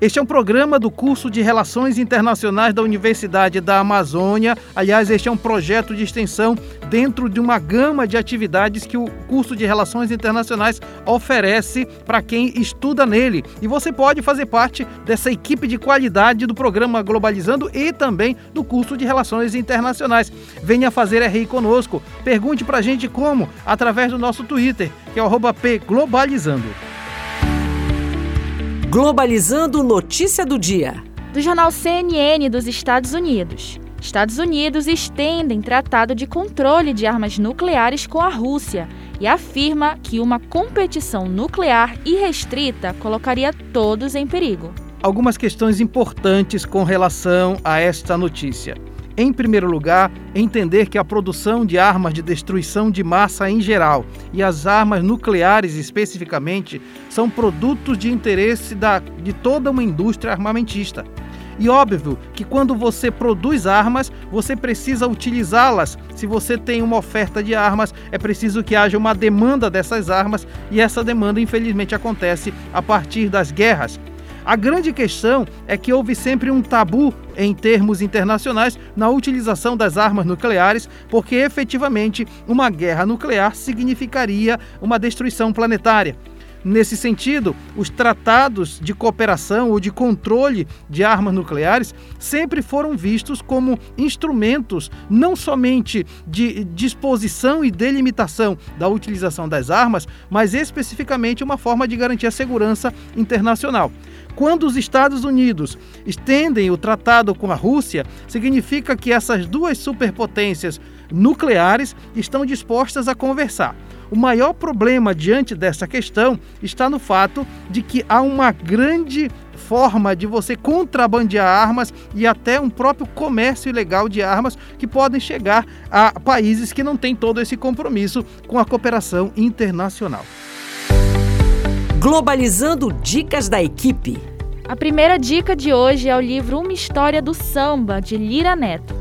Este é um programa do curso de Relações Internacionais da Universidade da Amazônia. Aliás, este é um projeto de extensão dentro de uma gama de atividades que o curso de Relações Internacionais oferece para quem estuda nele. E você pode fazer parte dessa equipe de qualidade do programa Globalizando e também do curso de Relações Internacionais. Venha fazer RI conosco. Pergunte para a gente como através do nosso Twitter, que é o @pglobalizando. Globalizando notícia do dia. Do jornal CNN dos Estados Unidos. Estados Unidos estendem tratado de controle de armas nucleares com a Rússia e afirma que uma competição nuclear irrestrita colocaria todos em perigo. Algumas questões importantes com relação a esta notícia. Em primeiro lugar, entender que a produção de armas de destruição de massa em geral e as armas nucleares especificamente são produtos de interesse da, de toda uma indústria armamentista. E óbvio que quando você produz armas, você precisa utilizá-las. Se você tem uma oferta de armas, é preciso que haja uma demanda dessas armas, e essa demanda, infelizmente, acontece a partir das guerras. A grande questão é que houve sempre um tabu em termos internacionais na utilização das armas nucleares, porque efetivamente uma guerra nuclear significaria uma destruição planetária. Nesse sentido, os tratados de cooperação ou de controle de armas nucleares sempre foram vistos como instrumentos não somente de disposição e delimitação da utilização das armas, mas especificamente uma forma de garantir a segurança internacional. Quando os Estados Unidos estendem o tratado com a Rússia, significa que essas duas superpotências nucleares estão dispostas a conversar. O maior problema diante dessa questão está no fato de que há uma grande forma de você contrabandear armas e até um próprio comércio ilegal de armas que podem chegar a países que não têm todo esse compromisso com a cooperação internacional. Globalizando dicas da equipe. A primeira dica de hoje é o livro Uma História do Samba, de Lira Neto.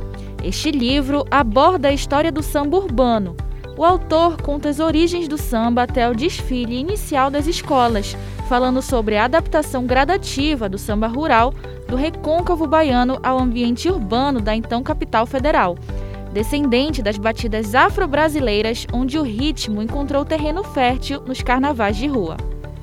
Este livro aborda a história do samba urbano o autor conta as origens do samba até o desfile inicial das escolas, falando sobre a adaptação gradativa do samba rural do recôncavo baiano ao ambiente urbano da então capital federal. Descendente das batidas afro-brasileiras, onde o ritmo encontrou terreno fértil nos carnavais de rua.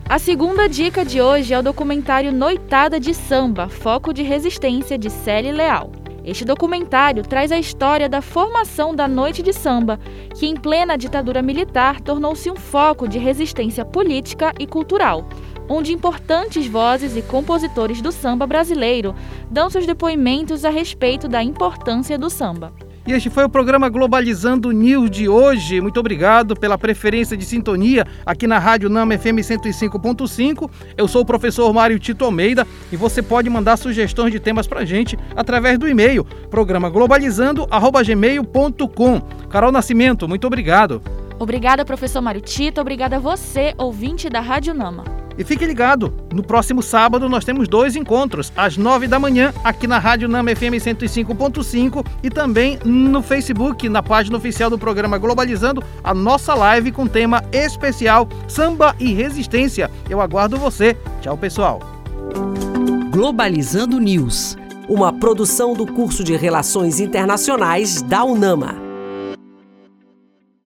A segunda dica de hoje é o documentário Noitada de Samba, Foco de Resistência de Célie Leal. Este documentário traz a história da formação da Noite de Samba, que em plena ditadura militar tornou-se um foco de resistência política e cultural, onde importantes vozes e compositores do samba brasileiro dão seus depoimentos a respeito da importância do samba. E este foi o programa Globalizando News de hoje. Muito obrigado pela preferência de sintonia aqui na Rádio Nama FM 105.5. Eu sou o professor Mário Tito Almeida e você pode mandar sugestões de temas para gente através do e-mail programaglobalizando@gmail.com. Carol Nascimento, muito obrigado. Obrigada, professor Mário Tito. Obrigada a você, ouvinte da Rádio Nama. E fique ligado, no próximo sábado nós temos dois encontros, às nove da manhã, aqui na Rádio Nama FM 105.5 e também no Facebook, na página oficial do programa Globalizando, a nossa live com tema especial Samba e Resistência. Eu aguardo você. Tchau, pessoal. Globalizando News, uma produção do curso de Relações Internacionais da UNAMA.